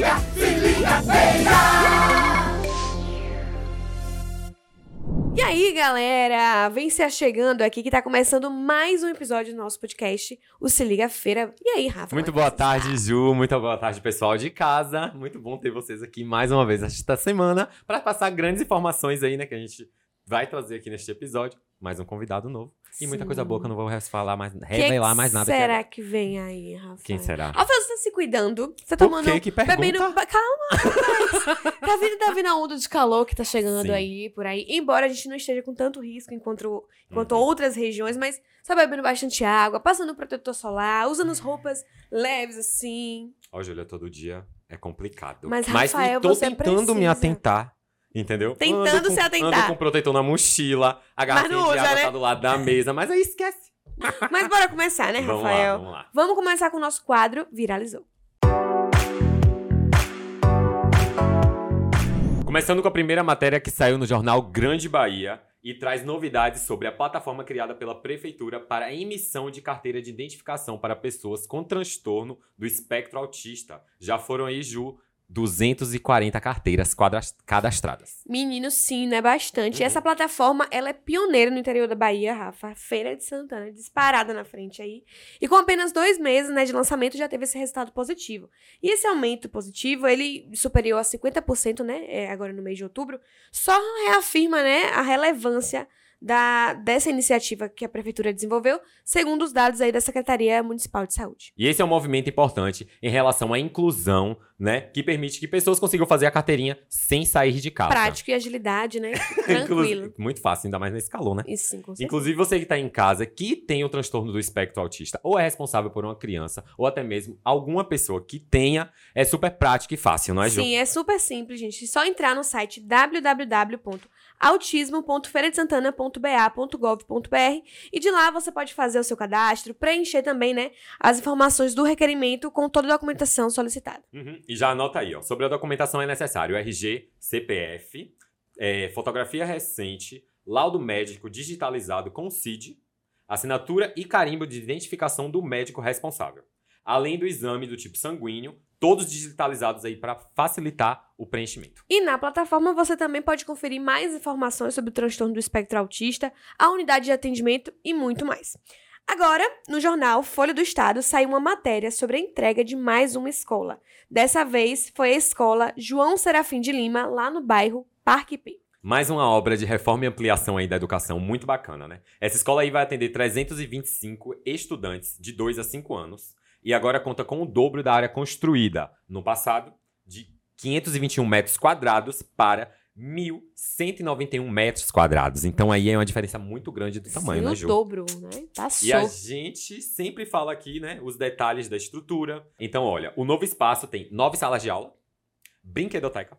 liga, se liga, feia! E aí, galera? Vem se achegando aqui que tá começando mais um episódio do nosso podcast, o Se Liga Feira. E aí, Rafa? Muito é boa você tarde? Ju. Muito boa tarde, pessoal de casa. Muito bom ter vocês aqui mais uma vez esta semana para passar grandes informações aí, né, que a gente vai trazer aqui neste episódio. Mais um convidado novo. E muita Sim. coisa boa que eu não vou falar mais, Que revelar mais nada. será aqui que vem aí, Rafa? Quem será? Rafa, você tá se cuidando? Você Por tomando... Que pergunta? Bebendo... Calma, rapaz. tá vindo, tá vindo a onda de calor que tá chegando Sim. aí, por aí. Embora a gente não esteja com tanto risco enquanto, enquanto Uhum. outras regiões, mas só bebendo bastante água, passando protetor solar, usando as roupas leves assim. Ó, Júlia, todo dia é complicado. Mas, Rafael, tô você tentando me precisa. atentar. Entendeu? Tentando Ando com- se atentar. Ando com protetor na mochila, a garrafinha de usa, água né? tá do lado da mesa, mas aí esquece. Mas bora começar, né, vamos lá, Rafael? vamos lá. Vamos começar com o nosso quadro Viralizou. Começando com a primeira matéria que saiu no jornal Grande Bahia e traz novidades sobre a plataforma criada pela prefeitura para a emissão de carteira de identificação para pessoas com transtorno do espectro autista. Já foram aí, Ju, 240 carteiras cadastradas. Menino, sim, né? Bastante. E Uhum. essa plataforma, ela é pioneira no interior da Bahia, Rafa. Feira de Santana, disparada na frente aí. E com apenas dois meses né, de lançamento, já teve esse resultado positivo. E esse aumento positivo, ele superior a 50%, né? é, agora no mês de outubro, só reafirma, né, a relevância da, dessa iniciativa que a prefeitura desenvolveu, segundo os dados aí da Secretaria Municipal de Saúde. E esse é um movimento importante em relação à inclusão, né? Que permite que pessoas consigam fazer a carteirinha sem sair de casa. Prático e agilidade, né? Tranquilo. Muito fácil, ainda mais nesse calor, né? Isso sim, com certeza. Inclusive, você que está em casa, que tem o transtorno do espectro autista, ou é responsável por uma criança, ou até mesmo alguma pessoa que tenha, é super prático e fácil, não é, Ju? Sim, é super simples, gente. É só entrar no site www.autismo.feiradesantana.ba.gov.br e de lá você pode fazer o seu cadastro, preencher também, né, as informações do requerimento com toda a documentação solicitada. Uhum. E já anota aí, ó. Sobre a documentação é necessário RG, CPF, é, fotografia recente, laudo médico digitalizado com CID, assinatura e carimbo de identificação do médico responsável. Além do exame do tipo sanguíneo, todos digitalizados aí para facilitar o preenchimento. E na plataforma você também pode conferir mais informações sobre o transtorno do espectro autista, a unidade de atendimento e muito mais. Agora, no jornal Folha do Estado saiu uma matéria sobre a entrega de mais uma escola. Dessa vez foi a escola João Serafim de Lima, lá no bairro Parque P. Mais uma obra de reforma e ampliação aí da educação muito bacana, né? Essa escola aí vai atender 325 estudantes de 2 a 5 anos e agora conta com o dobro da área construída no passado, de 521 metros quadrados para 1.191 metros quadrados. Então aí é uma diferença muito grande do tamanho, Sim, né, o Ju? dobro, né? Passou. E a gente sempre fala aqui, né, os detalhes da estrutura. Então, olha, o novo espaço tem nove salas de aula, brinquedoteca,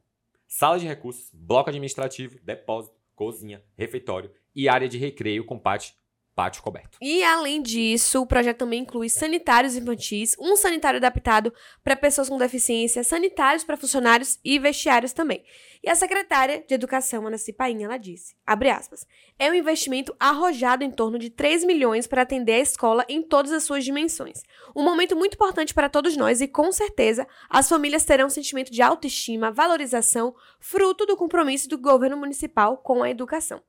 sala de recursos, bloco administrativo, depósito, cozinha, refeitório e área de recreio com pátio, pátio coberto. E além disso, o projeto também inclui sanitários infantis, um sanitário adaptado para pessoas com deficiência, sanitários para funcionários e vestiários também. E a secretária de Educação, Ana Cipainha, ela disse, aspas, é um investimento arrojado em torno de 3 milhões para atender a escola em todas as suas dimensões. Um momento muito importante para todos nós e, com certeza, as famílias terão um sentimento de autoestima, valorização, fruto do compromisso do governo municipal com a educação.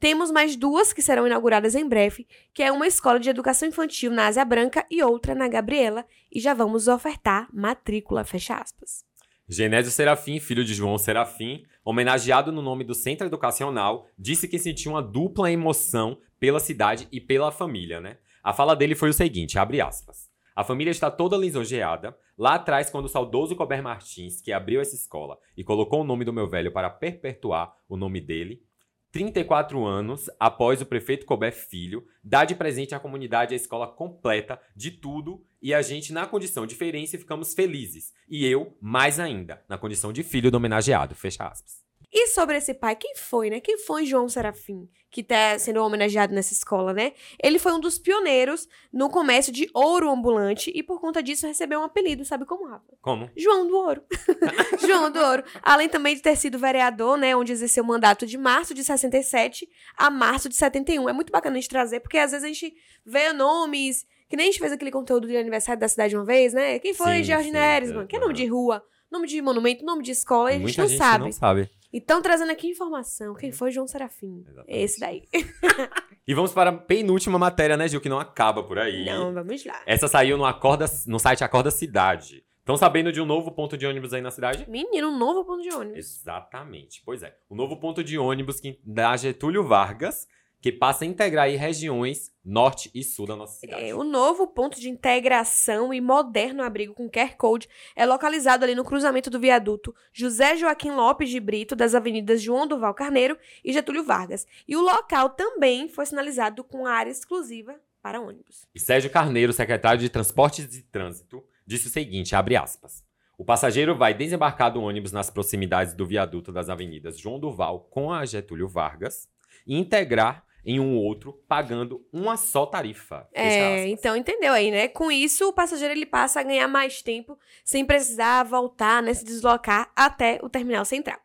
Temos mais duas que serão inauguradas em breve, que é uma escola de educação infantil na Ásia Branca e outra na Gabriela, e já vamos ofertar matrícula, fecha aspas. Genésio Serafim, filho de João Serafim, homenageado no nome do centro educacional, disse que sentiu uma dupla emoção pela cidade e pela família, né? A fala dele foi o seguinte, abre aspas. A família está toda lisonjeada. Lá atrás, quando o saudoso Cober Martins, que abriu essa escola e colocou o nome do meu velho para perpetuar o nome dele, 34 anos após o prefeito Cober Filho dar de presente à comunidade a escola completa de tudo e a gente, na condição de feirense, ficamos felizes. E eu, mais ainda, na condição de filho do homenageado. Fecha aspas. E sobre esse pai, quem foi, né? Quem foi João Serafim, que tá sendo homenageado nessa escola, né? Ele foi um dos pioneiros no comércio de ouro ambulante e por conta disso recebeu um apelido, sabe como, Rafa? Como? João do Ouro. João do Ouro. Além também de ter sido vereador, né, onde exerceu o mandato de março de 67 a março de 71. É muito bacana a gente trazer, porque às vezes a gente vê nomes, que nem a gente fez aquele conteúdo de aniversário da cidade uma vez, né? Quem foi Sim, George Neres, é, mano? Que é nome aham. de rua. nome de monumento, nome de escola, e a gente Muita não gente sabe. não sabe. Então, trazendo aqui informação. Quem foi João Serafim? Exatamente. Esse daí. E vamos para a penúltima matéria, né, Gil, que não acaba por aí. Não, vamos lá. Essa saiu no, Acorda, no site Acorda Cidade. Estão sabendo de um novo ponto de ônibus aí na cidade? Menino, um novo ponto de ônibus. Exatamente. Pois é. O novo ponto de ônibus que, da Getúlio Vargas, que passa a integrar aí regiões norte e sul da nossa cidade. É, o novo ponto de integração e moderno abrigo com QR Code é localizado ali no cruzamento do viaduto José Joaquim Lopes de Brito, das avenidas João Duval Carneiro e Getúlio Vargas. E o local também foi sinalizado com área exclusiva para ônibus. E Sérgio Carneiro, secretário de Transportes e Trânsito, disse o seguinte, abre aspas. O passageiro vai desembarcar do ônibus nas proximidades do viaduto das avenidas João Duval com a Getúlio Vargas e integrar em um outro, pagando uma só tarifa. É, então entendeu aí, né? Com isso, o passageiro ele passa a ganhar mais tempo sem precisar voltar, né, se deslocar até o terminal central.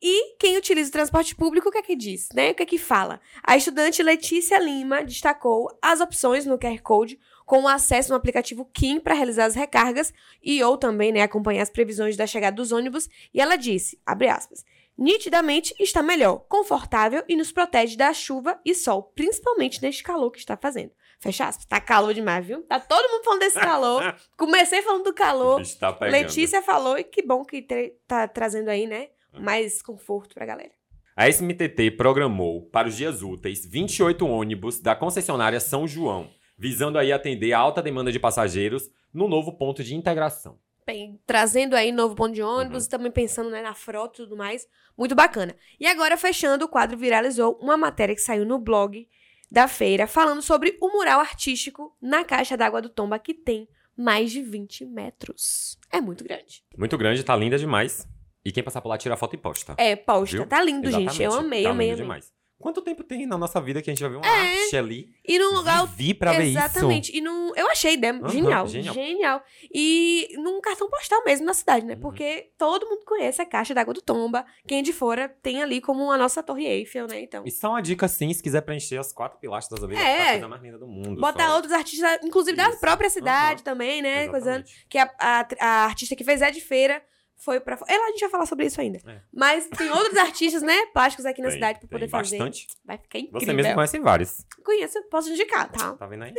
E quem utiliza o transporte público, o que é que diz, né? O que é que fala? A estudante Letícia Lima destacou as opções no QR Code com o acesso no aplicativo Kim para realizar as recargas e ou também, né, acompanhar as previsões da chegada dos ônibus, e ela disse, abre aspas, nitidamente está melhor, confortável e nos protege da chuva e sol, principalmente neste calor que está fazendo. Fecha aspas. Tá calor demais, viu? Tá todo mundo falando desse calor. Comecei falando do calor. tá. Letícia falou e que bom que tá trazendo aí, né? Mais conforto pra galera. A SMTT programou para os dias úteis 28 ônibus da concessionária São João, visando aí atender a alta demanda de passageiros no novo ponto de integração. Bem, trazendo aí novo ponto de Uhum. ônibus, também pensando né, na frota e tudo mais. Muito bacana. E agora, fechando, o quadro viralizou uma matéria que saiu no blog da feira, falando sobre o mural artístico na caixa d'água do Tomba, que tem mais de 20 metros. É muito grande. Muito grande, tá linda demais. E quem passar por lá tira foto e posta. É, posta. Viu? Tá lindo, gente. Eu Exatamente. amei, tá amei, lindo amei. demais. Quanto tempo tem na nossa vida que a gente vai ver uma É. arte ali? E num lugar Vivi pra ver isso. Exatamente. E num, eu achei, né? Aham, genial, genial. genial. E num cartão postal mesmo na cidade, né? Uhum. Porque todo mundo conhece a caixa d'água do Tomba. Quem é de fora tem ali como a nossa Torre Eiffel, né? Então. E só uma dica assim, se quiser preencher as quatro pilastras da vida, É. ficar a coisa mais linda do mundo. Botar só. outros artistas, inclusive da Isso. própria cidade Aham. também, né? Exatamente. Que a, a, a artista que fez é de feira foi pra. Ela, a gente vai falar sobre isso ainda. É. Mas tem outros artistas, né? Plásticos aqui na Tem, cidade pra poder fazer. bastante. Vai ficar incrível. Você mesmo conhece vários. Conheço, posso indicar, tá? Tá vendo aí?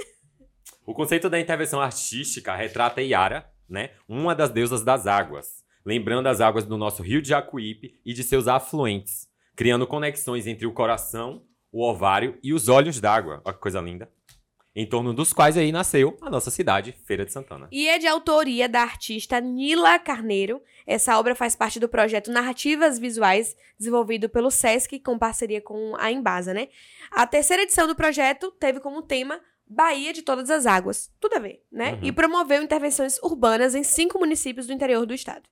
o conceito da intervenção artística retrata Yara, né? Uma das deusas das águas. Lembrando as águas do nosso rio de Jacuípe e de seus afluentes. Criando conexões entre o coração, o ovário e os olhos d'água. Olha que coisa linda. Em torno dos quais aí nasceu a nossa cidade, Feira de Santana. E é de autoria da artista Nila Carneiro. Essa obra faz parte do projeto Narrativas Visuais, desenvolvido pelo SESC com parceria com a Embasa, né? A terceira edição do projeto teve como tema Bahia de Todas as Águas. Tudo a ver, né? Uhum. E promoveu intervenções urbanas em cinco municípios do interior do estado.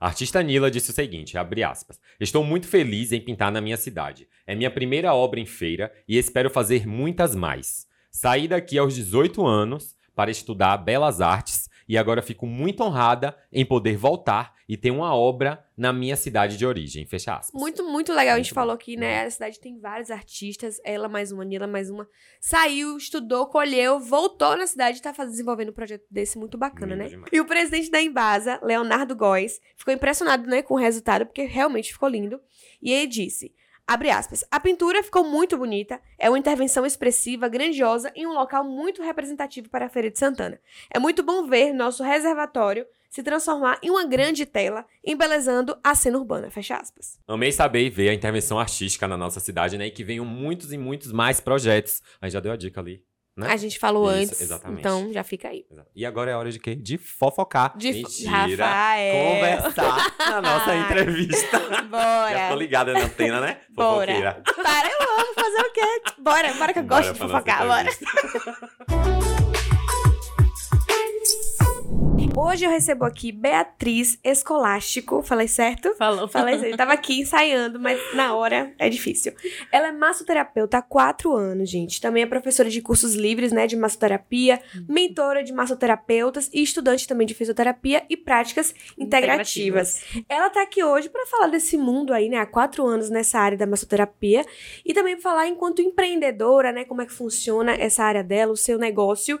A artista Nila disse o seguinte, abre aspas, Estou muito feliz em pintar na minha cidade. É minha primeira obra em feira e espero fazer muitas mais. Saí daqui aos 18 anos para estudar belas artes e agora fico muito honrada em poder voltar e ter uma obra na minha cidade de origem. Fecha aspas. Muito, muito legal. a gente Muito falou bom. aqui, né? A cidade tem vários artistas. Ela mais uma, Nila mais uma. Saiu, estudou, colheu, voltou na cidade e tá faz- desenvolvendo um projeto desse muito bacana, né? demais. E o presidente da Embasa, Leonardo Góes, ficou impressionado, né, com o resultado, porque realmente ficou lindo. E ele disse. Abre aspas. A pintura ficou muito bonita, é uma intervenção expressiva, grandiosa em um local muito representativo para a Feira de Santana. É muito bom ver nosso reservatório se transformar em uma grande tela, embelezando a cena urbana. Fecha aspas. Amei saber e ver a intervenção artística na nossa cidade, né? E que venham muitos e muitos mais projetos. A gente já deu a dica ali, né? A gente falou Isso, antes, exatamente. então já fica aí. E agora é hora de quê? De fofocar. De Mentira. Rafael. Conversar na nossa entrevista. Já tô Bora. ligada na antena, né? Bora. Fofoqueira. Para, eu amo fazer o quê? Bora, bora que eu Bora gosto de fofocar, bora. Hoje eu recebo aqui Beatriz Escolástico, falei certo? Falou. Falei certo, tava aqui ensaiando, mas na hora é difícil. Ela é massoterapeuta há quatro anos, gente. Também é professora de cursos livres, né, de massoterapia, mentora de massoterapeutas e estudante também de fisioterapia e práticas integrativas. Ela tá aqui hoje para falar desse mundo aí, né? Há quatro anos nessa área da massoterapia e também pra falar enquanto empreendedora, né? Como é que funciona essa área dela, o seu negócio.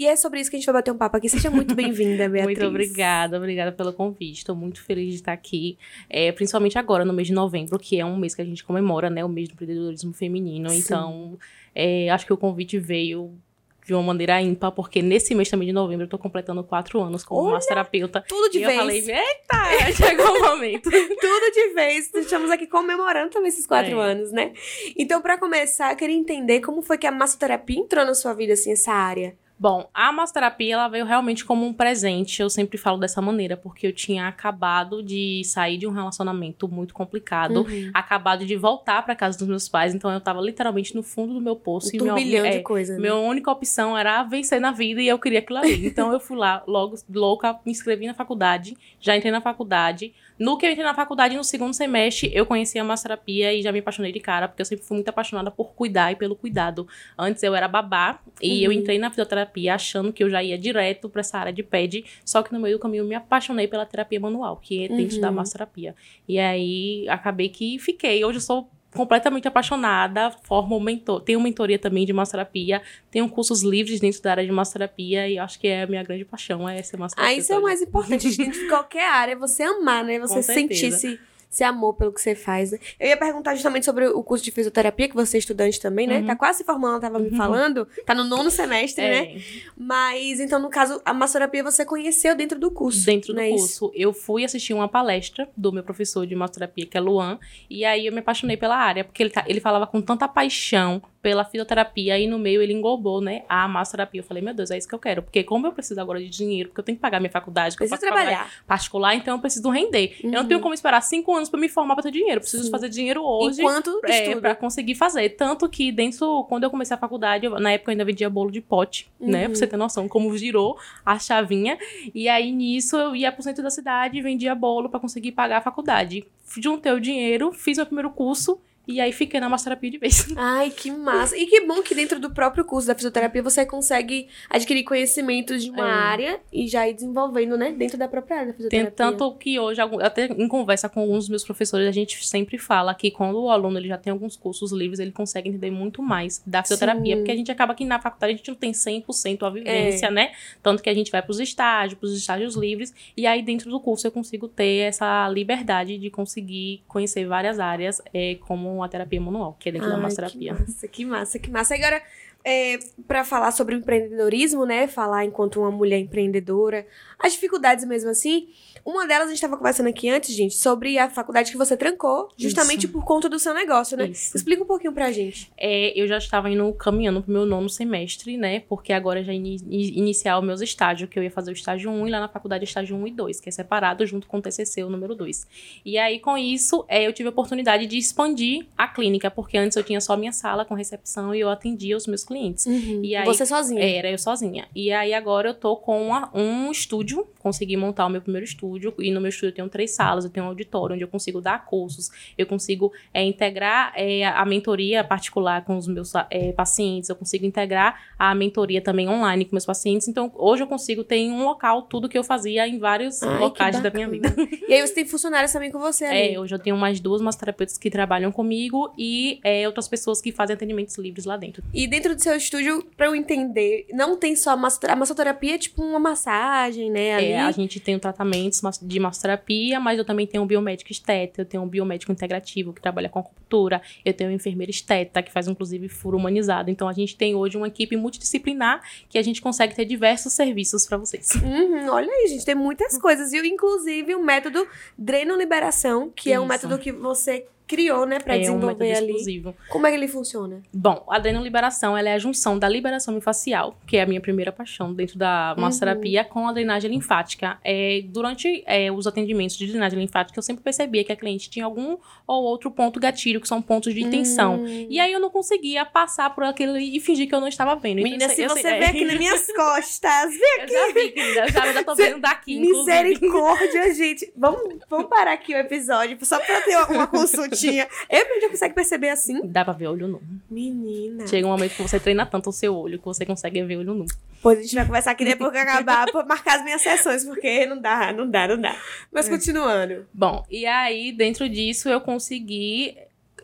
E é sobre isso que a gente vai bater um papo aqui. Seja muito bem-vinda, Beatriz. Muito obrigada, obrigada pelo convite. Estou muito feliz de estar aqui, é, principalmente agora, no mês de novembro, que é um mês que a gente comemora, né? O mês do empreendedorismo feminino. Sim. Então, é, acho que o convite veio de uma maneira ímpar, porque nesse mês também de novembro eu tô completando quatro anos como Olha, massoterapeuta. Tudo de e vez. eu falei, eita, chegou o momento. Tudo de vez. Estamos aqui comemorando também esses quatro É. anos, né? Então, pra começar, eu queria entender como foi que a massoterapia entrou na sua vida, assim, essa área. Bom, a massoterapia ela veio realmente como um presente. Eu sempre falo dessa maneira, porque eu tinha acabado de sair de um relacionamento muito complicado, Uhum. acabado de voltar para casa dos meus pais, então eu tava literalmente no fundo do meu poço Um e meu, é, de coisa, né? minha única opção era vencer na vida e eu queria aquilo ali. Então eu fui lá, logo louca, me inscrevi na faculdade, já entrei na faculdade. No que eu entrei na faculdade, no segundo semestre, eu conheci a massoterapia e já me apaixonei de cara, porque eu sempre fui muito apaixonada por cuidar e pelo cuidado. Antes eu era babá e eu Uhum. entrei na fisioterapia achando que eu já ia direto pra essa área de PED, só que no meio do caminho eu me apaixonei pela terapia manual, que é dentro Uhum. da massoterapia. E aí acabei que fiquei. Hoje eu sou completamente apaixonada, formo mentor, tenho mentoria também de massoterapia, tenho cursos livres dentro da área de massoterapia e acho que é a minha grande paixão, é ser Ah, massoterapeuta. isso é o mais importante. Dentro de qualquer área, é você amar, né? Você Com sentir certeza. esse, esse amor pelo que você faz, né? Eu ia perguntar justamente sobre o curso de fisioterapia, que você é estudante também, né? Uhum. Tá quase se formando, tava me Uhum. falando. Tá no nono semestre, né? É, Mas, então, no caso, a massoterapia você conheceu dentro do curso. dentro do é isso? curso. Eu fui assistir uma palestra do meu professor de massoterapia, que é Luan, e aí eu me apaixonei pela área, porque ele, tá- ele falava com tanta paixão pela fisioterapia e no meio ele englobou, né, a massoterapia. Eu falei, meu Deus, é isso que eu quero, porque como eu preciso agora de dinheiro, porque eu tenho que pagar minha faculdade, que eu faço faculdade trabalhar. particular, então eu preciso render. Eu não Uhum. tenho como esperar cinco anos pra me formar pra ter dinheiro, eu preciso Sim. fazer dinheiro hoje. Enquanto É, pra conseguir fazer. Tanto que dentro, quando eu comecei a faculdade, eu- na época eu ainda vendia bolo de pote, né? Uhum. Pra você ter noção como girou a chavinha. E aí nisso eu ia pro centro da cidade e vendia bolo pra conseguir pagar a faculdade. Juntei o dinheiro, fiz meu primeiro curso e aí fiquei na massoterapia de vez. Ai, que massa. E que bom que dentro do próprio curso da fisioterapia você consegue adquirir conhecimentos de uma É. área e já ir desenvolvendo, né? Dentro da própria área da Tem fisioterapia. tanto que hoje, até em conversa com alguns dos meus professores, a gente sempre fala que quando o aluno ele já tem alguns cursos livres, ele consegue entender muito mais da fisioterapia. Sim. Porque a gente acaba que na faculdade a gente não tem 100% a vivência, né? Tanto que a gente vai pros estágios, pros estágios livres, e aí dentro do curso eu consigo ter essa liberdade de conseguir conhecer várias áreas, é, como a terapia manual, que é dentro da Ai, massoterapia. Que massa, que massa, que massa. Agora, é, para falar sobre o empreendedorismo, né? Falar enquanto uma mulher empreendedora, as dificuldades mesmo assim. Uma delas a gente estava conversando aqui antes, gente, sobre a faculdade que você trancou, justamente Isso. por conta do seu negócio, né? Isso. Explica um pouquinho pra gente. É, eu já estava indo caminhando pro meu nono semestre, né? Porque agora já ini i- iniciar os meus estágios, que eu ia fazer o estágio 1 e lá na faculdade estágio 1 e 2, que é separado junto com o TCC, o número 2. E aí, com isso, é, eu tive a oportunidade de expandir a clínica, porque antes eu tinha só minha sala com recepção e eu atendia os meus clientes. E aí, você sozinha. É, Era eu sozinha. E aí agora eu tô com uma- um estúdio, consegui montar o meu primeiro estúdio. E no meu estúdio eu tenho três salas, eu tenho um auditório onde eu consigo dar cursos, eu consigo é, integrar é, a mentoria particular com os meus é, pacientes, eu consigo integrar a mentoria também online com meus pacientes. Então hoje eu consigo ter em um local tudo que eu fazia em vários Ai, locais da minha vida. E aí você tem funcionários também com você ali. É, hoje eu tenho mais duas massoterapeutas que trabalham comigo e é, outras pessoas que fazem atendimentos livres lá dentro. E dentro do seu estúdio, pra eu entender, não tem só massoterapia. A massoterapia é tipo uma massagem, né? Ali. É, a gente tem tratamentos mas- de massoterapia, mas eu também tenho um biomédico esteta, eu tenho um biomédico integrativo que trabalha com acupuntura, eu tenho um enfermeiro esteta que faz inclusive furo humanizado. Então a gente tem hoje uma equipe multidisciplinar que a gente consegue ter diversos serviços para vocês. Uhum, olha aí, gente, tem muitas coisas. E inclusive o método dreno-liberação, que é um Isso. método que você criou, né, pra é um desenvolver ali. exclusivo. Como é que ele funciona? Bom, a adrenoliberação ela é a junção da liberação miofascial, que é a minha primeira paixão dentro da Uhum. massoterapia, com a drenagem linfática. É, durante é, os atendimentos de drenagem linfática, eu sempre percebia que a cliente tinha algum ou outro ponto gatilho, que são pontos de tensão. Hum. E aí eu não conseguia passar por aquilo e fingir que eu não estava vendo. Então, Menina, eu se você sei- vê é. aqui nas minhas costas, vê Eu já vi, querida. Eu já tô vendo daqui. Misericórdia, gente. Vamos, vamos parar aqui o episódio só pra ter uma, uma consultinha. Eu já consegue perceber assim? Dá pra ver olho nu. Menina. Chega um momento que você treina tanto o seu olho que você consegue ver olho nu. Pois a gente vai conversar aqui depois que acabar pra marcar as minhas sessões, porque não dá, não dá, não dá. Mas continuando. Bom, e aí, dentro disso, eu consegui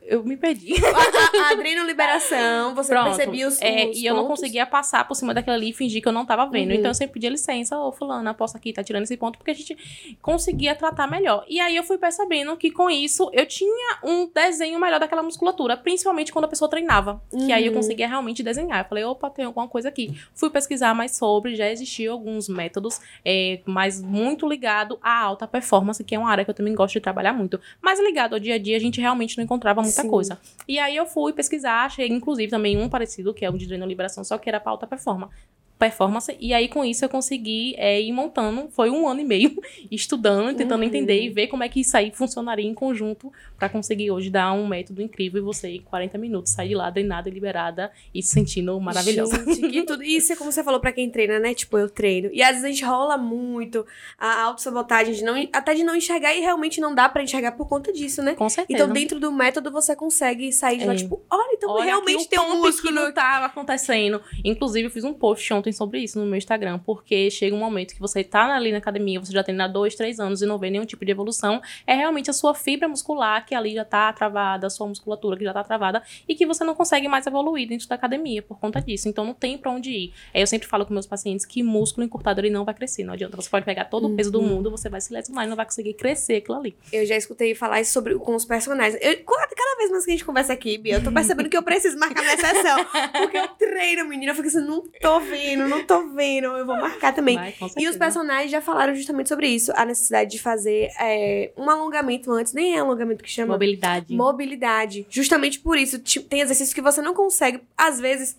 eu me perdi. A, a, a liberação, você Pronto. percebia os, É, os e eu não conseguia passar por cima daquilo ali e fingir que eu não tava vendo. Uhum. Então eu sempre pedia licença, ô fulana, posso aqui, tá tirando esse ponto, porque a gente conseguia tratar melhor. E aí eu fui percebendo que com isso eu tinha um desenho melhor daquela musculatura, principalmente quando a pessoa treinava. Que aí eu Uhum. conseguia realmente desenhar. Eu falei, opa, tem alguma coisa aqui. Fui pesquisar mais sobre, já existiam alguns métodos, é, mas muito ligado à alta performance, que é uma área que eu também gosto de trabalhar muito. Mas ligado ao dia a dia, a gente realmente não encontrava muita Sim. coisa. E aí eu fui pesquisar, achei inclusive também um parecido, que é o de treino liberação, só que era pra alta performance. Performance, e aí com isso eu consegui é, ir montando. Foi um ano e meio estudando, tentando Uhum. entender e ver como é que isso aí funcionaria em conjunto pra conseguir hoje dar um método incrível e você, em 40 minutos, sair de lá drenada, liberada e se sentindo maravilhosa. Gente, que tudo. Isso é como você falou pra quem treina, né? Tipo, eu treino. E às vezes a gente rola muito a autossabotagem, de não, até de não enxergar e realmente não dá pra enxergar por conta disso, né? Com certeza. Então, dentro do método, você consegue sair de lá, É. tipo, olha, então Olha realmente tem um músculo. que não tava acontecendo. Inclusive, eu fiz um post ontem sobre isso no meu Instagram, porque chega um momento que você tá ali na academia, você já treina há dois, três anos e não vê nenhum tipo de evolução. É realmente a sua fibra muscular que ali já tá travada, a sua musculatura que já tá travada e que você não consegue mais evoluir dentro da academia por conta disso. Então, não tem pra onde ir. Aí eu sempre falo com meus pacientes que músculo encurtado ele não vai crescer. Não adianta. Você pode pegar todo o peso do Uhum. mundo, você vai se lesionar e não vai conseguir crescer aquilo ali. Eu já escutei falar isso sobre, com os personagens. Eu, cada, cada vez mais que a gente conversa aqui, Bia, eu tô percebendo que eu preciso marcar minha sessão. Porque eu treino, menina. Eu fico assim, não tô vendo, não tô vendo. Eu vou marcar também. Vai, E os personagens já falaram justamente sobre isso. A necessidade de fazer é, um alongamento antes. Nem é alongamento que chama. Mobilidade. Mobilidade. Justamente por isso. Tem exercícios que você não consegue, às vezes.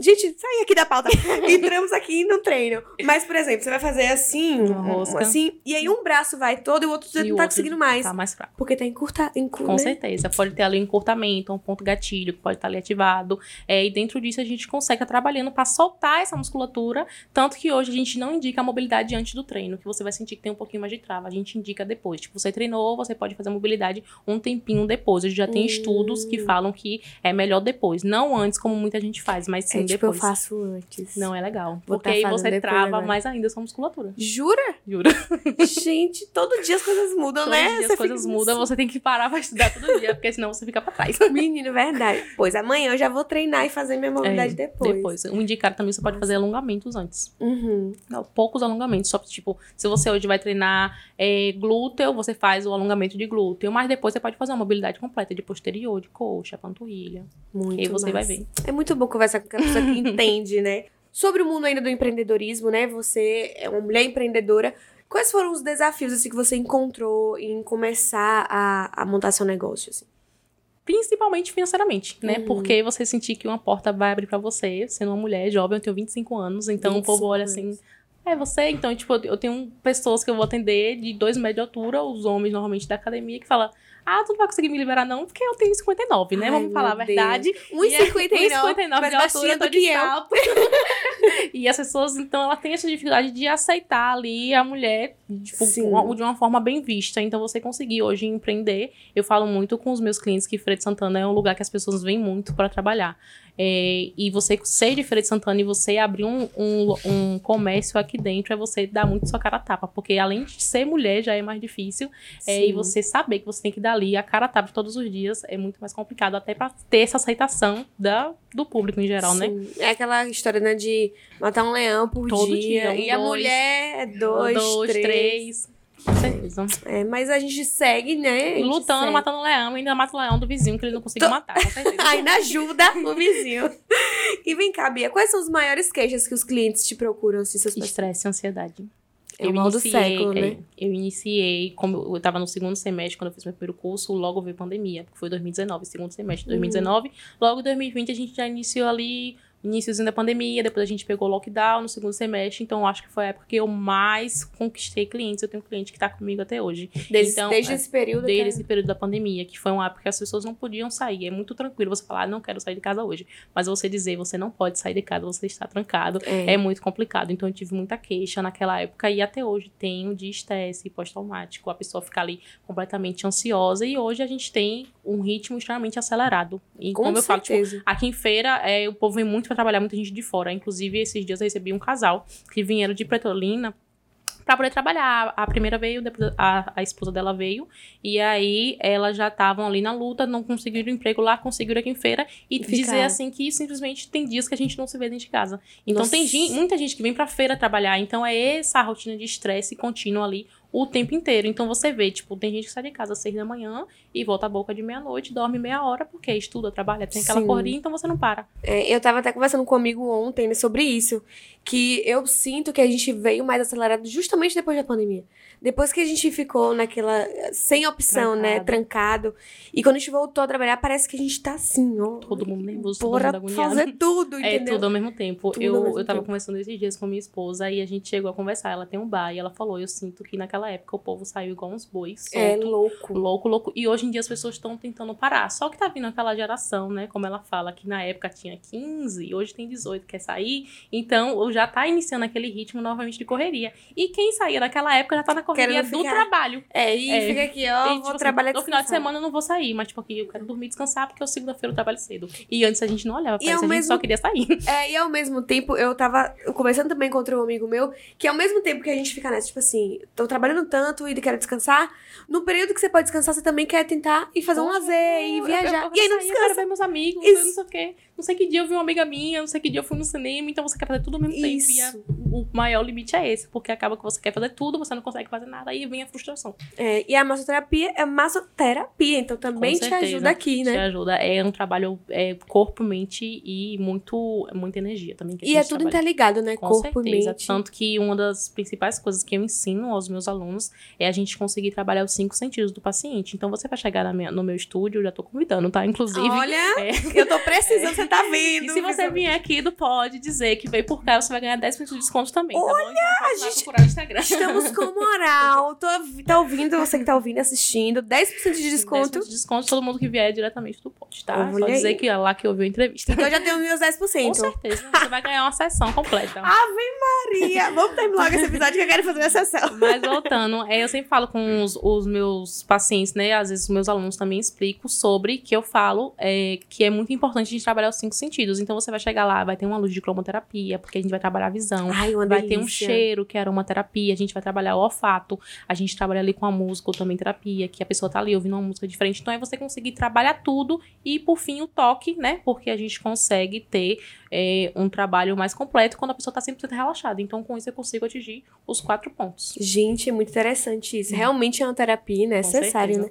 Gente, sai aqui da pauta. Entramos aqui no treino. Mas, por exemplo, você vai fazer assim, um- assim, e aí um braço vai todo e o outro E não o tá outro conseguindo mais. Tá mais fraco. Porque tá encurta, encur, Com né? certeza. Pode ter ali um encurtamento, um ponto gatilho que pode estar ali ativado. É, e dentro disso a gente consegue estar trabalhando para soltar essa musculatura. Tanto que hoje a gente não indica a mobilidade antes do treino, que você vai sentir que tem um pouquinho mais de trava. A gente indica depois. Tipo, você treinou, você pode fazer a mobilidade um tempinho depois. A gente já tem Hum. estudos que falam que é melhor depois. Não antes, como muita gente faz, mas sim É, tipo, eu depois. faço antes. Não é legal. Vou Porque tá aí você trava agora. mais ainda a sua musculatura. Jura? Juro. Gente, todo dia as coisas mudam, Todos né? dias Você as coisas mudam, assim. você tem que parar pra estudar todo dia, porque senão você fica pra trás. Menino, verdade. Pois amanhã eu já vou treinar e fazer minha mobilidade É, depois. Depois. O indicado também você pode fazer alongamentos antes. Uhum. Não, poucos alongamentos. Só, tipo, se você hoje vai treinar é, glúteo, você faz o alongamento de glúteo. Mas depois você pode fazer uma mobilidade completa de posterior, de coxa, panturrilha. Muito E aí você vai massa. ver. É muito bom conversar com aquela pessoa que entende, né? Sobre o mundo ainda do empreendedorismo, né? Você é uma mulher empreendedora. Quais foram os desafios assim, que você encontrou em começar a, a montar seu negócio? Assim? Principalmente financeiramente, né? Uhum. Porque você sentir que uma porta vai abrir pra você, sendo uma mulher jovem, eu tenho 25 anos, então o 25 povo olha assim. É você, então, tipo, eu tenho pessoas que eu vou atender de dois metros de altura, os homens normalmente da academia, que falam: Ah, tu não vai conseguir me liberar, não, porque eu tenho 59, né? Ai, Vamos falar a verdade. Deus. E é 1,59 1,59 mais de altura, do que de eu. salto. e as pessoas, então, ela tem essa dificuldade de aceitar ali a mulher tipo, uma- de uma forma bem vista. Então, você conseguir hoje empreender. Eu falo muito com os meus clientes que Feira de Santana é um lugar que as pessoas vêm muito para trabalhar. É, e você ser de Feira de Santana e você abrir um, um, um comércio aqui dentro é você dar muito sua cara a tapa. Porque além de ser mulher já é mais difícil. É, e você saber que você tem que dar ali a cara a tapa todos os dias é muito mais complicado, até pra ter essa aceitação da, do público em geral, né? Sim. É aquela história, né, de matar um leão por Todo dia. dia, um, e a dois. mulher é dois, três. três. Com certeza. É, mas a gente segue, né? a gente Lutando, segue. matando o leão, e ainda mata o leão do vizinho que ele não conseguiu matar, com certeza. Ainda ajuda o vizinho. e vem cá, Bia, quais são os maiores queixas que os clientes te procuram, assim, seus? Estresse e ansiedade. É o mal do século, né? eu iniciei, como eu tava no segundo semestre, quando eu fiz meu primeiro curso, logo veio pandemia, que foi 2019, segundo semestre de 2019. Logo em 2020 a gente já iniciou ali, iníciozinho da pandemia, depois a gente pegou o lockdown no segundo semestre, então acho que foi a época que eu mais conquistei clientes. Eu tenho cliente que tá comigo até hoje. Desde, Então, desde é, esse período. Desde até- esse período da pandemia, que foi uma época que as pessoas não podiam sair. É muito tranquilo você falar, ah, não quero sair de casa hoje. Mas você dizer, você não pode sair de casa, você está trancado, É. é muito complicado. Então eu tive muita queixa naquela época e até hoje tenho de estresse pós-traumático, a pessoa fica ali completamente ansiosa. E hoje a gente tem um ritmo extremamente acelerado. E Com como eu falo, tipo, certeza. Aqui em feira, é, o povo vem muito pra trabalhar, muita gente de fora. Inclusive, esses dias eu recebi um casal que vieram de Petrolina pra poder trabalhar. A primeira veio, depois a, a esposa dela veio, e aí elas já estavam ali na luta, não conseguiram emprego lá, conseguiram aqui em feira, e, E dizer assim que simplesmente tem dias que a gente não se vê dentro de casa. Então Nossa. tem gen- muita gente que vem pra feira trabalhar, então é essa rotina de estresse contínua ali o tempo inteiro. Então você vê, tipo, tem gente que sai de casa às seis da manhã e volta à boca de meia-noite, dorme meia hora, porque estuda, trabalha, tem aquela correria, então você não para. É, eu tava até conversando com amigo ontem né, sobre isso. Que eu sinto que a gente veio mais acelerado justamente depois da pandemia. Depois que a gente ficou naquela. sem opção, né? Trancado. E quando a gente voltou a trabalhar, parece que a gente tá assim, ó. Todo mundo nervoso, todo mundo agoniado. fazer tudo, É entendeu? tudo ao mesmo tempo. Tudo eu, ao mesmo eu tava tempo. conversando esses dias com minha esposa e a gente chegou a conversar. Ela tem um bar e ela falou: Eu sinto que naquela época o povo saiu igual uns bois. É solto, louco. Louco, louco. E hoje em dia as pessoas estão tentando parar. Só que tá vindo aquela geração, né? Como ela fala, que na época tinha 15 e hoje tem 18, quer sair. Então já tá iniciando aquele ritmo novamente de correria. E quem saía naquela época já tá na correria do trabalho. É, e É. fica aqui, ó, E, vou tipo assim, trabalhar No final de semana eu não vou sair, mas tipo aqui eu quero dormir e descansar porque eu segunda-feira eu trabalho cedo. E antes a gente não olhava pra E isso, a gente mesmo- só queria sair. É, e ao mesmo tempo, eu tava conversando também com outro amigo meu, que ao mesmo tempo que a gente fica nessa, tipo assim, tô trabalhando tanto e quero descansar, no período que você pode descansar, você também quer tentar ir fazer um Poxa, lazer e viajar. eu- eu e aí não saí, Eu quero descansa. ver meus amigos, Isso. não sei o quê. Não sei que dia eu vi uma amiga minha, não sei que dia eu fui no cinema, então você quer fazer tudo ao mesmo tempo. E a- Isso. o maior limite é esse, porque acaba que você quer fazer tudo, você não consegue fazer nada, aí vem a frustração. É, e a massoterapia é massoterapia, então também Com te certeza. ajuda aqui, Te né? ajuda. É um trabalho é, corpo, mente e muito, muita energia também. E é tudo trabalha. interligado, né? Com Corpo e certeza. mente. Tanto que uma das principais coisas que eu ensino aos meus alunos é a gente conseguir trabalhar os cinco sentidos do paciente. Então, você vai chegar minha- no meu estúdio, eu já tô convidando, tá? Inclusive. Olha, é, eu tô precisando, você tá vendo. E se você vier aqui do Pod dizer que veio por cá, você vai ganhar 10% de desconto também, tá bom? Então pode lá gente- procurar no Instagram. Estamos com moral. Tô, tá ouvindo, você que tá ouvindo e assistindo, 10% de desconto. 10% de desconto todo mundo que vier diretamente do Pod, tá? Olha Só dizer aí. que é lá que ouviu a entrevista. Então eu já tenho meus 10%. Com certeza, você vai ganhar uma sessão completa. Maria, vamos terminar logo esse episódio que eu quero fazer uma sessão. Mas voltando, é, eu sempre falo com os, os meus pacientes, né? Às vezes os meus alunos também explico sobre que eu falo é, que é muito importante a gente trabalhar os cinco sentidos. Então você vai chegar lá, vai ter uma luz de cromoterapia, porque a gente vai trabalhar a visão. Ai, uma Vai ter um delícia. cheiro, que é aromaterapia, a gente vai trabalhar o olfato, a gente trabalha ali com a música, ou também terapia, que a pessoa tá ali ouvindo uma música diferente. Então é você conseguir trabalhar tudo e, por fim, o toque, né? Porque a gente consegue ter é, um trabalho mais completo quando a pessoa tá 100% relaxada. Então, com isso, eu consigo atingir os quatro pontos. Gente, é muito interessante isso. Realmente é uma terapia necessária, né?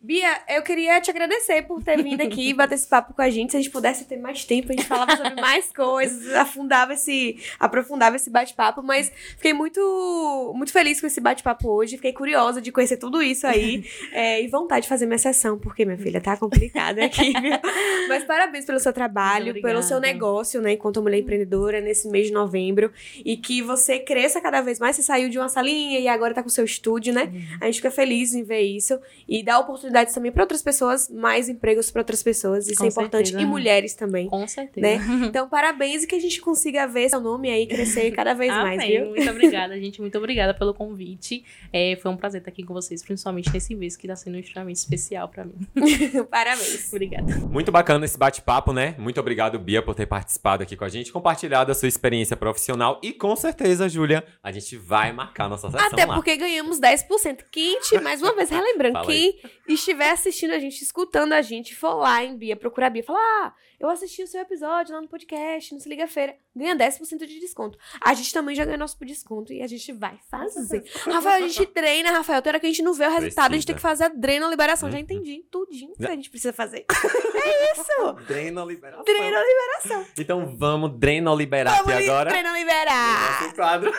Bia, eu queria te agradecer por ter vindo aqui e bater esse papo com a gente. Se a gente pudesse ter mais tempo, a gente falava sobre mais coisas, afundava esse, aprofundava esse bate-papo, mas fiquei muito, muito feliz com esse bate-papo hoje. Fiquei curiosa de conhecer tudo isso aí é, e vontade de fazer minha sessão, porque minha filha tá complicada aqui, viu? Mas parabéns pelo seu trabalho, pelo seu negócio, né, enquanto mulher empreendedora nesse mês de novembro e que você cresça cada vez mais. Você saiu de uma salinha e agora tá com o seu estúdio, né? A gente fica feliz em ver isso e dá oportunidades também para outras pessoas, mais empregos para outras pessoas. Isso Com é importante. certeza. E mulheres também. Com certeza. Né? Então, parabéns e que a gente consiga ver seu nome aí crescer cada vez mais, viu? Muito obrigada, gente. Muito obrigada pelo convite. É, foi um prazer estar aqui com vocês, principalmente nesse mês que está sendo extremamente especial para mim. parabéns. Obrigada. Muito bacana esse bate-papo, né? Muito obrigado, Bia, por ter participado aqui com a gente, compartilhado a sua experiência profissional e com certeza, Júlia, a gente vai marcar nossa sessão Até lá. porque ganhamos 10% quente, mais uma vez, relembrando, quem estiver assistindo a gente, escutando a gente, for lá em Bia, procurar a Bia, falar, ah, eu assisti o seu episódio lá no podcast, no Se Liga Feira, ganha 10% de desconto. A gente também já ganhou nosso desconto e a gente vai fazer. Rafael, a gente treina, Rafael, tem hora que a gente não vê o resultado, a gente tem que fazer a drena liberação. Já Uhum. entendi, tudinho que a gente precisa fazer. É isso! Drena liberação. Drena liberação. Então vamos drena liberar Vamos aqui agora. drena liberar! Nosso quadro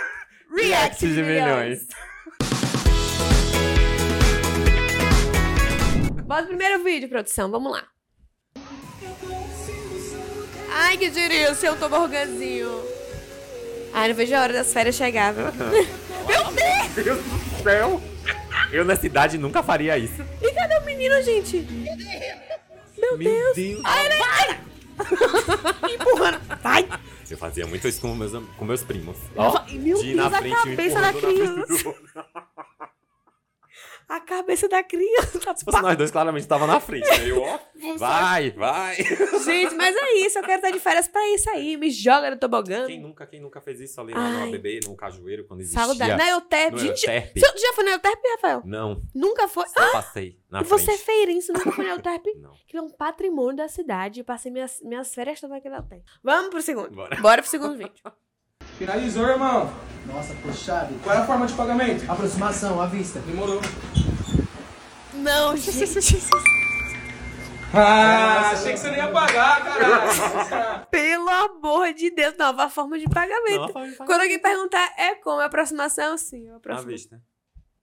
React de milhões. Bota o primeiro vídeo, produção. Vamos lá. Ai, que diria o seu tobogãzinho. Ai, não vejo a hora das férias chegar, viu? Meu Deus do céu! Eu nessa idade nunca faria isso. E cadê o menino, gente? Meu Deus! Empurrando. Vai! Eu fazia muito isso com meus, com meus primos. Ai, meu de na Deus, a frente, cabeça da na criança. A cabeça da criança. Se fosse nós dois, claramente tava na frente. Né? Eu, ó. Vai, vai. Gente, mas é isso. Eu quero estar de férias pra isso aí. Me joga no tobogã. Quem nunca, quem nunca fez isso ali lá no Ai. ABB, no Cajueiro, quando existia? Saudade. Na Euterpe. No Gente, Euterpe. você já foi na Euterpe, Rafael? Não, Nunca foi? só passei na E você é frente. feirense, nunca foi na Euterpe? Não. Que é um patrimônio da cidade. Eu passei minhas, minhas férias todas naquele hotel. Vamos pro segundo. Bora. Bora pro segundo vídeo. Finalizou, irmão. Nossa, puxado. Qual é a forma de pagamento? Aproximação, à vista. Demorou. Não, gente. Ah, achei que você não ia pagar, caralho. Pelo amor de Deus. Nova forma de pagamento. Não, foi- foi- Quando alguém perguntar, é como? É aproximação? Sim, é À aproximação. vista.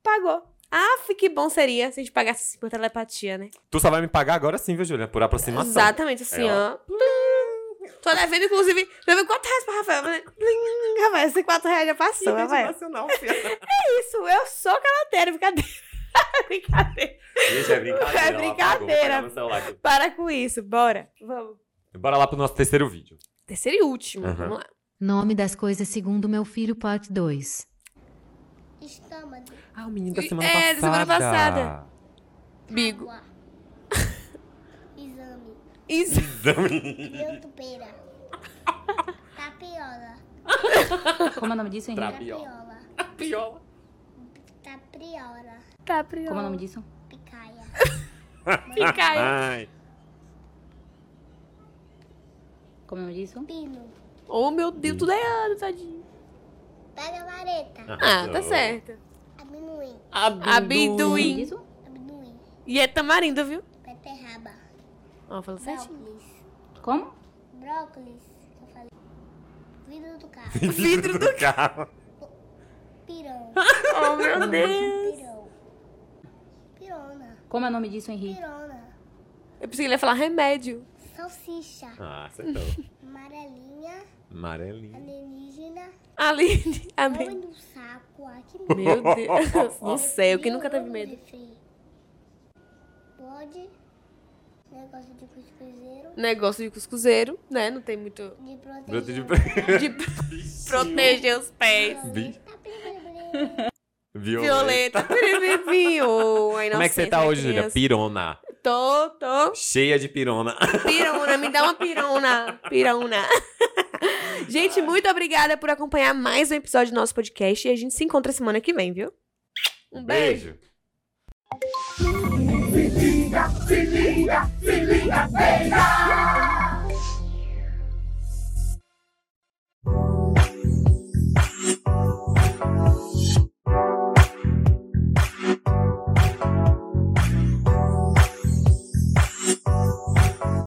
Pagou. Ah, que bom seria se a gente pagasse assim por telepatia, né? Tu só vai me pagar agora sim, viu, Júlia? Por aproximação. Exatamente, assim, É, ó. Tô devendo, inclusive, devendo 4 reais pra Rafael. Falei, "Blim, Rafael, esse 4 reais já passou, Rafael. Nacional, filha. É isso, eu sou calateira, brincadeira. brincadeira. Gente, é brincadeira. É ela brincadeira. apagou. Para com isso, bora. Vamos. Bora lá pro nosso terceiro vídeo. Terceiro e último, Aham. vamos lá. Nome das coisas segundo meu filho, parte 2. Estômago, Ah, o menino da semana É, passada. da semana passada. Bigo. água, Isso. eutupeira, tapiola, Como é o nome disso, Henrique? Tapiola, Tapiola. tapriola, Tá, prior. Como é o nome disso? picaia, Picaia. Ai. Como é o nome disso? pino, Oh, meu Deus, tudo errado, tadinho. pega vareta, Ah, tá Arrasou. certo. amendoim, Como é Amendoim. amendoim, E é tamarindo, viu? beterraba, Ó, falou certinho. brócolis, Como? brócolis, que eu falei, vidro do carro, Vidro do carro. pirão, Oh, meu Deus. pirão, pirona, Como é o nome disso, Henrique? pirona, Eu pensei que ele ia falar remédio. salsicha, Ah, acertou. amarelinha, Amarelinho. alienígena, Aline. Amém. homem do saco, aqui Meu Deus. No céu, quem nunca teve medo? Pode. Negócio de cuscuzeiro. Negócio de cuscuzeiro, né? Não tem muito. De Broto de proteger. De proteger os pés. Bi- Violeta. Violeta. Piripipinho. A Como é que você tá hoje, Júlia? Pirona. Tô, tô. Cheia de pirona. Pirona, me dá uma pirona. Pirona. Gente, muito obrigada por acompanhar mais um episódio do nosso podcast. E a gente se encontra semana que vem, viu? Um beijo. Beijo. Se liga, se liga, se liga!